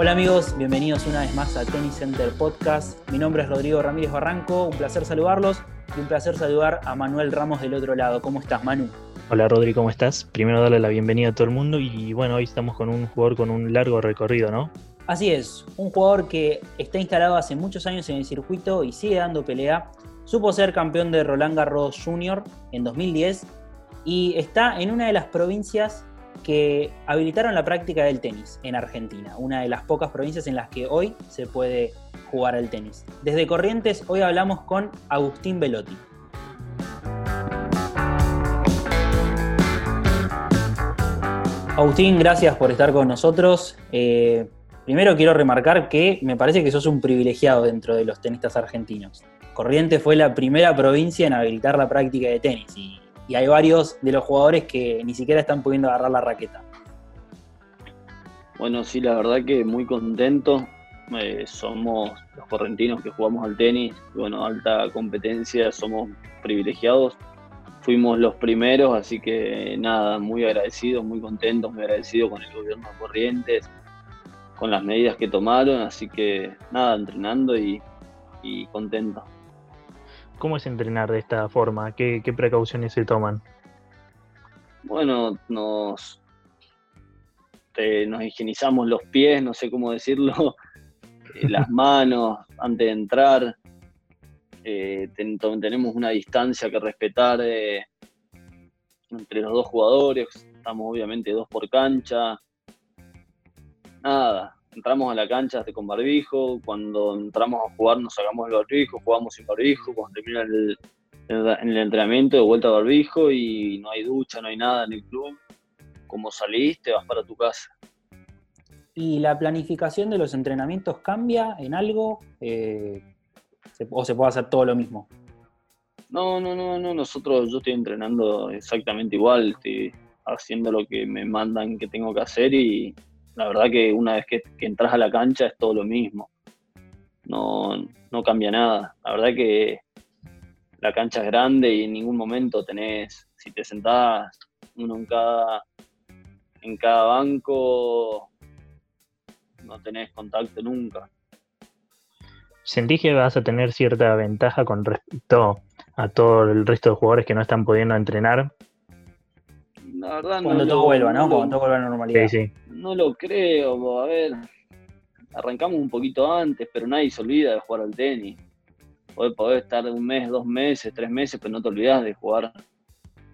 Hola amigos, bienvenidos una vez más a Tennis Center Podcast. Mi nombre es Rodrigo Ramírez Barranco, un placer saludarlos y un placer saludar a Manuel Ramos del otro lado. ¿Cómo estás, Manu? Hola Rodrigo, ¿cómo estás? Primero darle la bienvenida a todo el mundo y bueno, hoy estamos con un jugador con un largo recorrido, ¿no? Así es, un jugador que está instalado hace muchos años en el circuito y sigue dando pelea. Supo ser campeón de Roland Garros Junior en 2010 y está en una de las provincias que habilitaron la práctica del tenis en Argentina, una de las pocas provincias en las que hoy se puede jugar al tenis. Desde Corrientes hoy hablamos con Agustín Velotti. Agustín, gracias por estar con nosotros. Eh, primero quiero remarcar que me parece que sos un privilegiado dentro de los tenistas argentinos. Corrientes fue la primera provincia en habilitar la práctica de tenis y hay varios de los jugadores que ni siquiera están pudiendo agarrar la raqueta. Bueno, sí, la verdad que muy contento. Eh, somos los correntinos que jugamos al tenis, bueno, alta competencia, somos privilegiados. Fuimos los primeros, así que nada, muy agradecidos, muy contentos, muy agradecidos con el gobierno de Corrientes, con las medidas que tomaron, así que nada, entrenando y, y contento. ¿Cómo es entrenar de esta forma? ¿Qué, precauciones se toman? Bueno, nos, higienizamos los pies, no sé cómo decirlo, eh, las manos antes de entrar. Eh, tenemos una distancia que respetar eh, entre los dos jugadores. Estamos obviamente dos por cancha. Nada, entramos a la cancha con barbijo, cuando entramos a jugar nos sacamos el barbijo, jugamos sin barbijo, cuando termina el, el, entrenamiento de vuelta a barbijo y no hay ducha, no hay nada en el club. Como saliste, vas para tu casa. ¿Y la planificación de los entrenamientos cambia en algo? Eh, ¿O se puede hacer todo lo mismo? No, no, no, no. Nosotros, yo estoy entrenando exactamente igual. Estoy haciendo lo que me mandan que tengo que hacer y, la verdad que una vez que, entras a la cancha es todo lo mismo. No, cambia nada. La verdad que la cancha es grande y en ningún momento tenés, si te sentás uno en cada, en cada banco, no tenés contacto nunca. ¿Sentís que vas a tener cierta ventaja con respecto a todo el resto de jugadores que no están pudiendo entrenar cuando todo vuelva, ¿no? Cuando todo vuelva a la normalidad. Sí, sí. No lo creo, a ver. Arrancamos un poquito antes, pero nadie se olvida de jugar al tenis. Podés, estar un mes, dos meses, tres meses, pero no te olvidas de jugar.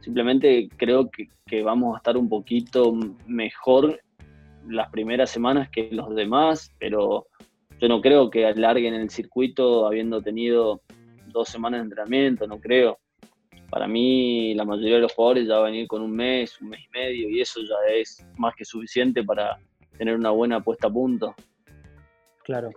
Simplemente creo que, que vamos a estar un poquito mejor las primeras semanas que los demás, pero yo no creo que alarguen el circuito habiendo tenido dos semanas de entrenamiento, no creo para mí la mayoría de los jugadores ya va a venir con un mes, un mes y medio y eso ya es más que suficiente para tener una buena puesta a punto. Claro.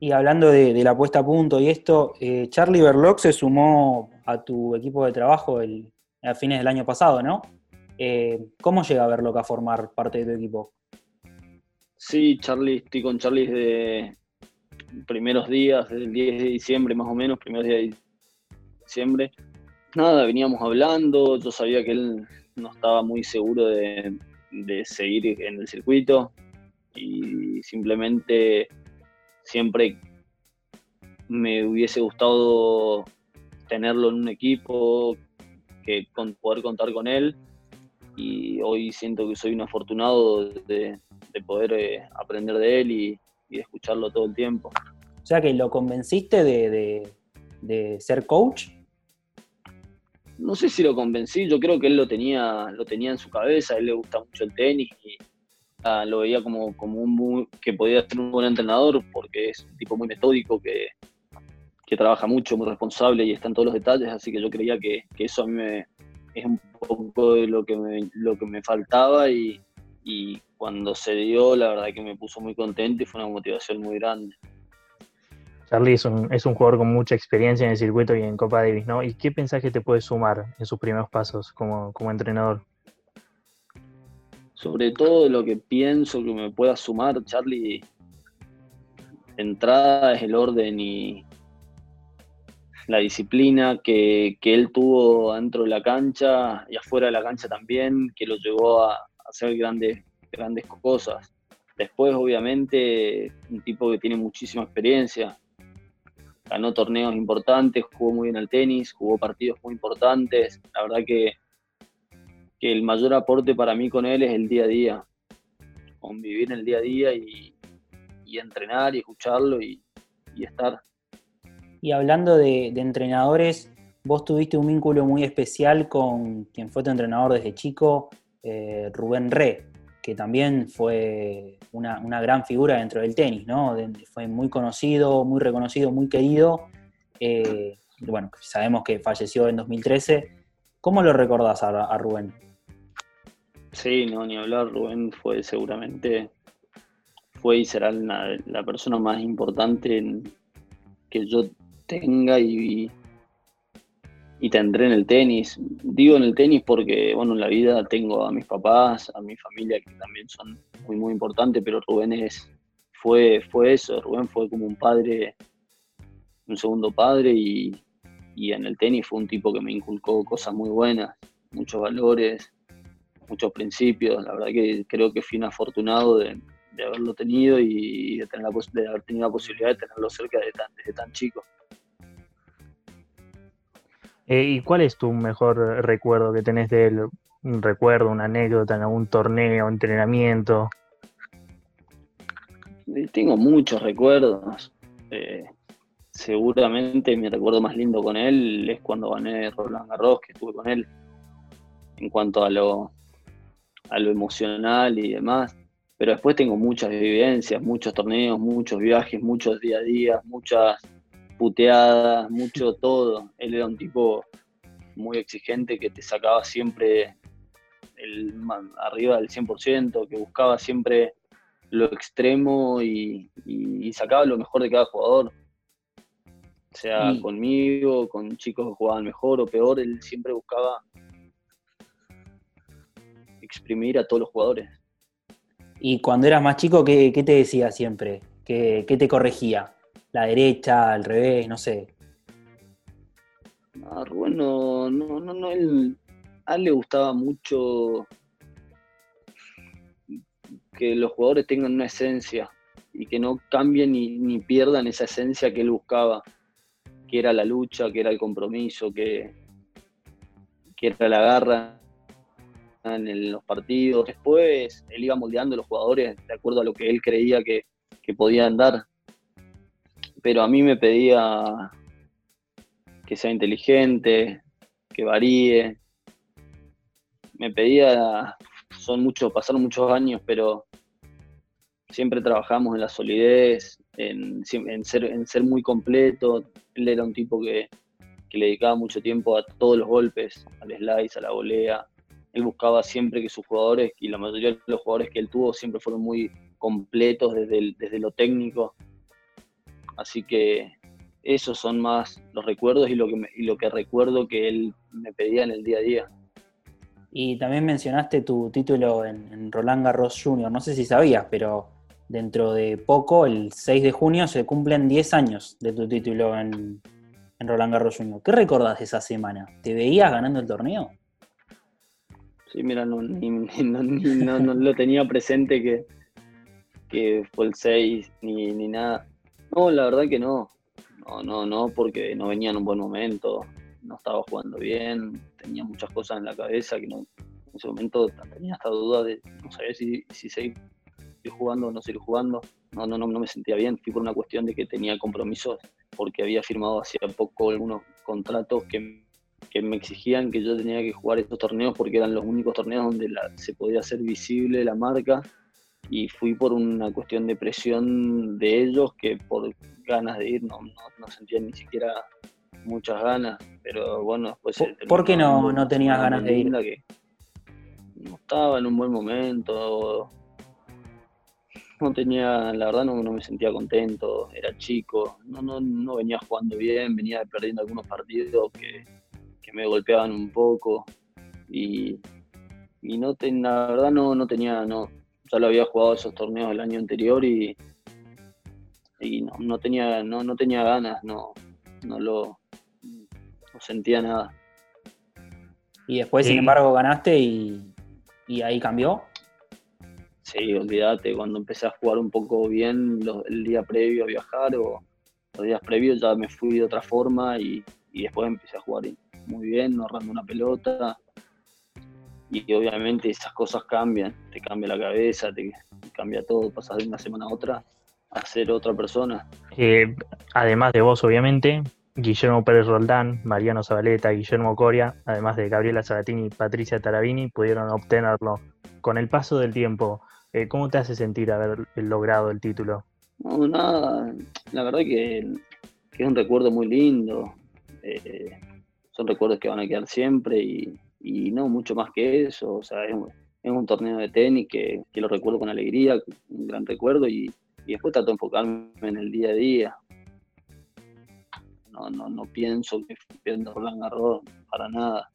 Y hablando de, la puesta a punto y esto, eh, Charlie Berloc se sumó a tu equipo de trabajo el, a fines del año pasado, ¿no? Eh, ¿Cómo llega Berloc a formar parte de tu equipo? Sí, Charlie, estoy con Charlie desde primeros días, desde el 10 de diciembre más o menos, primeros días de diciembre nada, veníamos hablando, yo sabía que él no estaba muy seguro de, seguir en el circuito y simplemente siempre me hubiese gustado tenerlo en un equipo, que poder contar con él y hoy siento que soy un afortunado de, poder eh, aprender de él y, escucharlo todo el tiempo. O sea que lo convenciste de, de ser coach no sé si lo convencí, yo creo que él lo tenía, lo tenía en su cabeza, a él le gusta mucho el tenis y ah, lo veía como, como un que podía ser un buen entrenador porque es un tipo muy metódico que, trabaja mucho, muy responsable y está en todos los detalles, así que yo creía que, eso a mí me, es un poco de lo que me, lo que me faltaba y, y cuando se dio la verdad que me puso muy contento y fue una motivación muy grande. Charlie es un, es un jugador con mucha experiencia en el circuito y en Copa Davis, ¿no? ¿Y qué pensás que te puede sumar en sus primeros pasos como, entrenador? Sobre todo lo que pienso que me pueda sumar, Charlie, entrada es el orden y la disciplina que, él tuvo dentro de la cancha y afuera de la cancha también, que lo llevó a, hacer grandes, grandes cosas. Después, obviamente, un tipo que tiene muchísima experiencia, ganó torneos importantes, jugó muy bien al tenis, jugó partidos muy importantes. La verdad que, que el mayor aporte para mí con él es el día a día, convivir en el día a día y, entrenar y escucharlo y, estar. Y hablando de, entrenadores, vos tuviste un vínculo muy especial con quien fue tu entrenador desde chico, eh, Rubén Re, que también fue una, gran figura dentro del tenis, ¿no? fue muy conocido, muy reconocido, muy querido. Eh, bueno, sabemos que falleció en 2013. ¿Cómo lo recordás a Rubén? Sí, no, ni hablar, Rubén fue seguramente, fue y será la, persona más importante que yo tenga y, y tendré en el tenis. Digo en el tenis porque, bueno, en la vida tengo a mis papás, a mi familia que también son muy, muy importantes, pero Rubén es, fue, fue eso, Rubén fue como un padre, un segundo padre y, y en el tenis fue un tipo que me inculcó cosas muy buenas, muchos valores, muchos principios. La verdad que creo que fui un afortunado de, haberlo tenido y de, tener la, de haber tenido la posibilidad de tenerlo cerca de tan, desde tan chico. Eh, ¿Y cuál es tu mejor recuerdo que tenés de él? Un recuerdo, una anécdota en algún torneo, entrenamiento. Tengo muchos recuerdos. Eh, seguramente mi recuerdo más lindo con él es cuando gané Roland Garros, que estuve con él. En cuanto a lo, a lo emocional y demás. Pero después tengo muchas vivencias, muchos torneos, muchos viajes, muchos día a día, muchas puteadas, mucho todo. Él era un tipo muy exigente que te sacaba siempre el, arriba del 100%, que buscaba siempre lo extremo y, sacaba lo mejor de cada jugador. O sea, conmigo, con chicos que jugaban mejor o peor, él siempre buscaba exprimir a todos los jugadores. Y cuando eras más chico, ¿qué, te decía siempre? ¿Qué, te corregía? ¿La derecha, al revés, no sé? No, Rubén no, no, no, él, a él le gustaba mucho que los jugadores tengan una esencia y que no cambien ni, ni, pierdan esa esencia que él buscaba, que era la lucha, que era el compromiso, que, que era la garra en los partidos. Después él iba moldeando a los jugadores de acuerdo a lo que él creía que, podían dar. Pero a mí me pedía que sea inteligente, que varíe. Me pedía, son muchos, pasaron muchos años, pero siempre trabajamos en la solidez, en, ser, en ser muy completo. Él era un tipo que, que le dedicaba mucho tiempo a todos los golpes, al slice, a la volea, él buscaba siempre que sus jugadores, y la mayoría de los jugadores que él tuvo siempre fueron muy completos desde, desde lo técnico. Así que esos son más los recuerdos y lo, que lo que recuerdo que él me pedía en el día a día. Y también mencionaste tu título en, Roland Garros Jr. No sé si sabías, pero dentro de poco, el 6 de junio, se cumplen 10 años de tu título en, en Roland Garros Jr. ¿Qué recordás de esa semana? ¿Te veías ganando el torneo? Sí, mira, no, no, lo tenía presente que, que fue el 6 ni, ni nada. No, la verdad que no. No, no, no, porque no venía en un buen momento, no estaba jugando bien, tenía muchas cosas en la cabeza que no, en ese momento tenía esta duda de no sabía si, si seguir jugando o no seguir jugando. No, no, no, no me sentía bien, fui por una cuestión de que tenía compromisos porque había firmado hacía poco algunos contratos que que me exigían que yo tenía que jugar estos torneos porque eran los únicos torneos donde se podía hacer visible la marca y fui por una cuestión de presión de ellos que por ganas de ir no, no, sentía ni siquiera muchas ganas, pero bueno, después... ¿Por, qué no, no tenías ganas de ir? Que no estaba en un buen momento, no tenía, la verdad no, no, me sentía contento, era chico, no, no, no venía jugando bien, venía perdiendo algunos partidos que que me golpeaban un poco y, y no la verdad no, no tenía, no, ya lo había jugado esos torneos el año anterior y, y no, no tenía, no, no tenía ganas, no, no lo no sentía nada. Y después, sin embargo, ganaste y, y ahí cambió. Sí, olvídate, cuando empecé a jugar un poco bien el día previo a viajar o los días previos ya me fui de otra forma y, después empecé a jugar muy bien, no ahorrando una pelota. Y obviamente esas cosas cambian, te cambia la cabeza, te, cambia todo, pasas de una semana a otra a ser otra persona. Eh, además de vos, obviamente, Guillermo Pérez Roldán, Mariano Zabaleta, Guillermo Coria, además de Gabriela Sabatini y Patricia Tarabini, pudieron obtenerlo. Con el paso del tiempo, eh, ¿cómo te hace sentir haber logrado el título? No, nada, la verdad que, es un recuerdo muy lindo. Eh, son recuerdos que van a quedar siempre y, no mucho más que eso. O sea, es un, torneo de tenis que, lo recuerdo con alegría, un gran recuerdo y, y después trato de enfocarme en el día a día no, no, pienso que pierda Roland Garros para nada.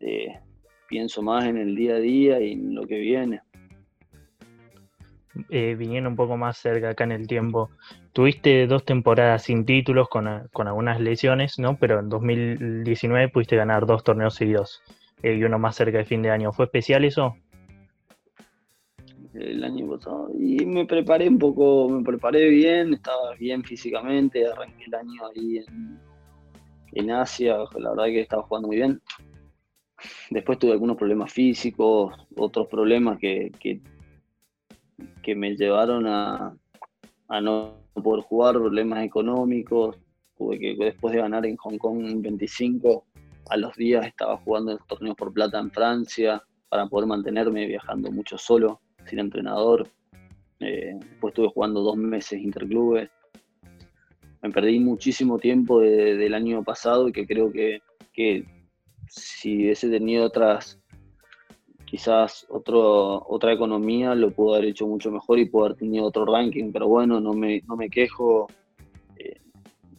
Eh, pienso más en el día a día y en lo que viene. Eh, viniendo un poco más cerca acá en el tiempo, tuviste dos temporadas sin títulos con, algunas lesiones, ¿no? Pero en 2019 pudiste ganar dos torneos seguidos eh, y uno más cerca de fin de año. ¿Fue especial eso? El año pasado. Y me preparé un poco, me preparé bien, estaba bien físicamente, arranqué el año ahí en, en Asia, la verdad que estaba jugando muy bien. Después tuve algunos problemas físicos, otros problemas que, que, me llevaron a, no poder jugar, problemas económicos. Tuve que después de ganar en Hong Kong 25, a los días estaba jugando en torneos por plata en Francia para poder mantenerme viajando mucho solo, sin entrenador. Eh, después estuve jugando dos meses interclubes me perdí muchísimo tiempo del año pasado y que creo que, si hubiese tenido otras, quizás otro, otra economía, lo pudo haber hecho mucho mejor y pudo haber tenido otro ranking, pero bueno, no me, no me quejo.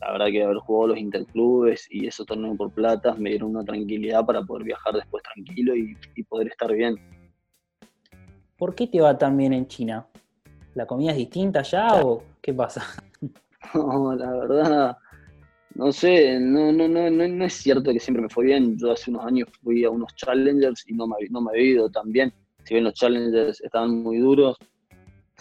La verdad que haber jugado los interclubes y esos torneos por platas me dieron una tranquilidad para poder viajar después tranquilo y, y poder estar bien. ¿Por qué te va tan bien en China? ¿La comida es distinta ya o qué pasa? No, la verdad, no sé, no, no, no, no, es cierto que siempre me fue bien. Yo hace unos años fui a unos challengers y no me, no me había ido tan bien. Si bien los challengers estaban muy duros,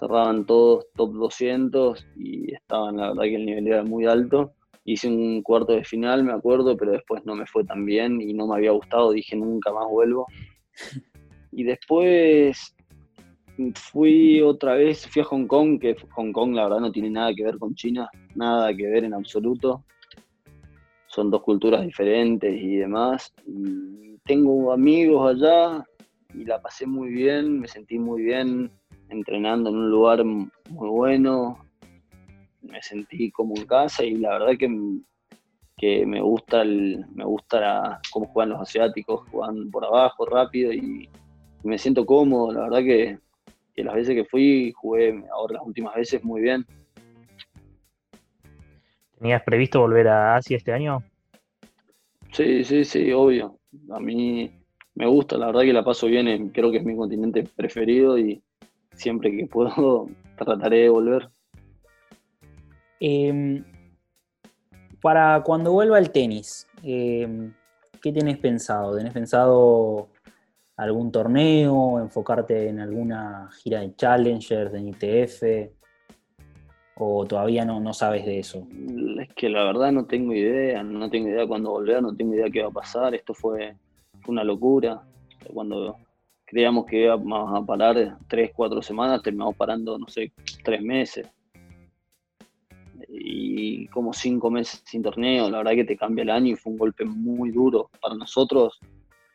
cerraban todos top 200 y estaban, la verdad que el nivel era muy alto. Hice un cuarto de final, me acuerdo, pero después no me fue tan bien y no me había gustado. Dije, nunca más vuelvo. Y después fui otra vez, fui a Hong Kong, que Hong Kong la verdad no tiene nada que ver con China, nada que ver en absoluto. Son dos culturas diferentes y demás. tengo amigos allá y la pasé muy bien, me sentí muy bien entrenando en un lugar muy bueno. Me sentí como en casa y la verdad que, que me gusta el, me gusta cómo juegan los asiáticos, juegan por abajo rápido y me siento cómodo, la verdad que que las veces que fui jugué ahora las últimas veces muy bien. ¿Tenías previsto volver a Asia este año? Sí, sí, sí, obvio. A mí me gusta, la verdad que la paso bien, creo que es mi continente preferido y siempre que puedo trataré de volver. Em, para cuando vuelva el tenis, em, ¿qué tienes pensado? ¿Tenés pensado algún torneo, enfocarte en alguna gira de Challenger, de ITF, o todavía no, no sabes de eso? Es que la verdad no tengo idea, no tengo idea cuándo volver, no tengo idea qué va a pasar, esto fue, una locura. Cuando creíamos que íbamos a parar tres, cuatro semanas, terminamos parando, no sé, tres meses. Y como cinco meses sin torneo, la verdad que te cambia el año y fue un golpe muy duro para nosotros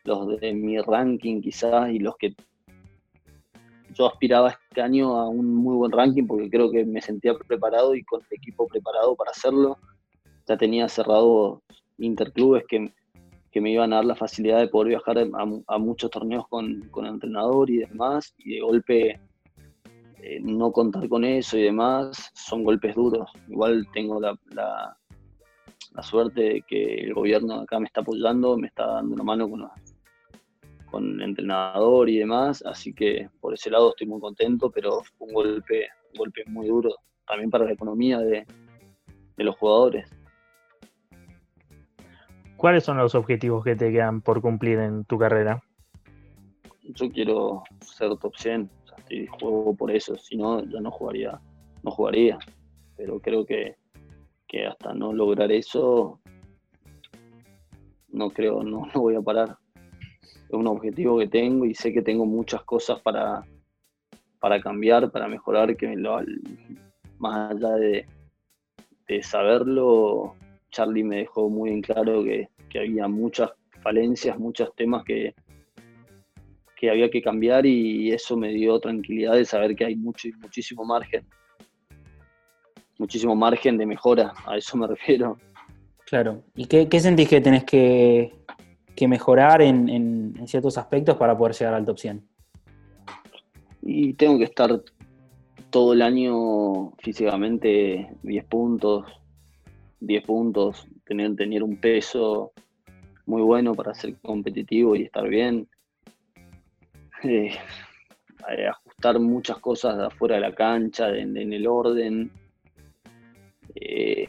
los de mi ranking quizás y los que yo aspiraba este año a un muy buen ranking porque creo que me sentía preparado y con el equipo preparado para hacerlo. Ya tenía cerrado interclubes que, que me iban a dar la facilidad de poder viajar a, muchos torneos con, con, entrenador y demás, y de golpe eh, no contar con eso y demás son golpes duros. Igual tengo la, la, suerte de que el gobierno acá me está apoyando, me está dando una mano con con entrenador y demás, así que por ese lado estoy muy contento, pero fue un golpe, un golpe muy duro también para la economía de, los jugadores. ¿Cuáles son los objetivos que te quedan por cumplir en tu carrera? Yo quiero ser top 100, y juego por eso, si no, ya no jugaría, no jugaría. Pero creo que, que hasta no lograr eso, no creo, no, voy a parar. Es un objetivo que tengo y sé que tengo muchas cosas para, para cambiar, para mejorar, que más allá de, de saberlo, Charlie me dejó muy en claro que, que había muchas falencias, muchos temas que, que había que cambiar y eso me dio tranquilidad de saber que hay mucho, muchísimo margen. Muchísimo margen de mejora, a eso me refiero. Claro. ¿Y qué, sentís que tenés que, mejorar en, ciertos aspectos para poder llegar al top 100? Y tengo que estar todo el año físicamente 10 puntos, 10 puntos, tener, tener un peso muy bueno para ser competitivo y estar bien. Eh, ajustar muchas cosas de afuera de la cancha, en, el orden, eh,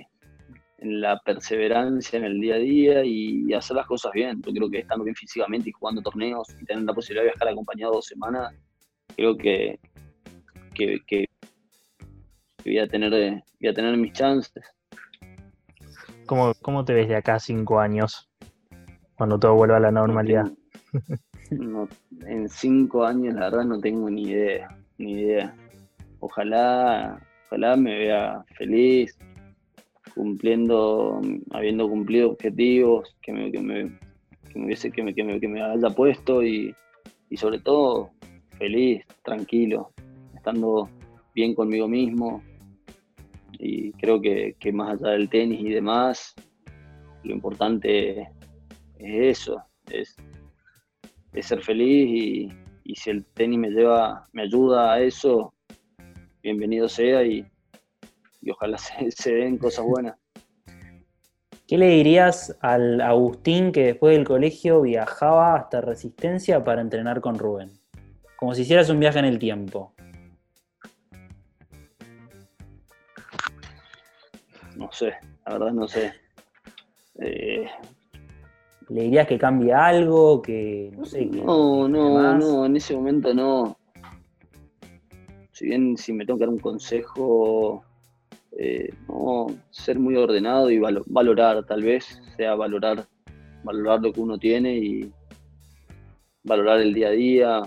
en la perseverancia en el día a día y, hacer las cosas bien. Yo creo que estando bien físicamente y jugando torneos y tener la posibilidad de viajar acompañado dos semanas, creo que, que, voy, a tener, voy a tener mis chances. ¿Cómo, ¿Cómo te ves de acá cinco años? Cuando todo vuelva a la normalidad. en cinco años, la verdad, no tengo ni idea. Ni idea. Ojalá, ojalá me vea feliz, cumpliendo, habiendo cumplido objetivos que me, que me, que me, hubiese, que me, haya puesto y, y sobre todo feliz, tranquilo, estando bien conmigo mismo. Y creo que, más allá del tenis y demás, lo importante es eso, es es ser feliz y, si el tenis me lleva, me ayuda a eso, bienvenido sea y, ojalá se, den cosas buenas. ¿Qué le dirías al Agustín que después del colegio viajaba hasta Resistencia para entrenar con Rubén? Como si hicieras un viaje en el tiempo. Sé, la verdad no sé. Eh, ¿Le dirías que cambie algo? Que no sé. no, no, no, en ese momento no. Si bien si me tengo que dar un consejo, eh, no, ser muy ordenado y valorar, tal vez sea valorar, valorar lo que uno tiene y valorar el día a día,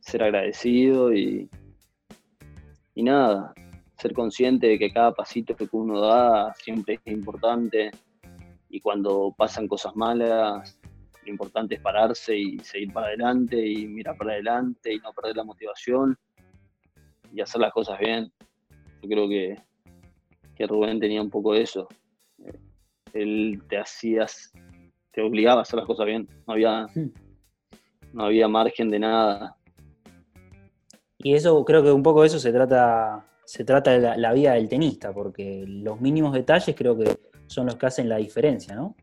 ser agradecido y, y nada, ser consciente de que cada pasito que uno da siempre es importante y cuando pasan cosas malas, lo importante es pararse y seguir para adelante y mirar para adelante y no perder la motivación y hacer las cosas bien. Yo creo que, que Rubén tenía un poco de eso. Eh, él te hacías, te obligaba a hacer las cosas bien. No había, no había margen de nada. Y eso, creo que un poco de eso se trata, se trata de la, vida del tenista, porque los mínimos detalles creo que son los que hacen la diferencia, ¿no?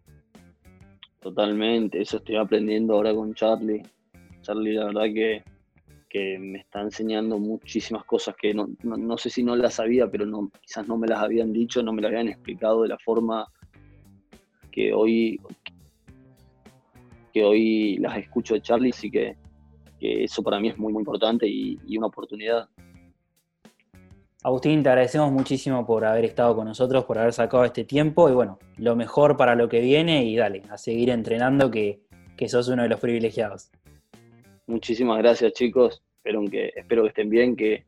Totalmente, eso estoy aprendiendo ahora con Charlie. Charlie, la verdad que, me está enseñando muchísimas cosas que no, sé si no las sabía, pero no, quizás no me las habían dicho, no me las habían explicado de la forma que hoy, que hoy las escucho de Charlie, así que, eso para mí es muy, muy importante y una oportunidad. Agustín, te agradecemos muchísimo por haber estado con nosotros, por haber sacado este tiempo y bueno, lo mejor para lo que viene y dale, a seguir entrenando que, sos uno de los privilegiados. Muchísimas gracias chicos, espero que, espero que estén bien, que,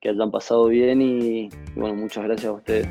que hayan pasado bien y bueno, muchas gracias a ustedes.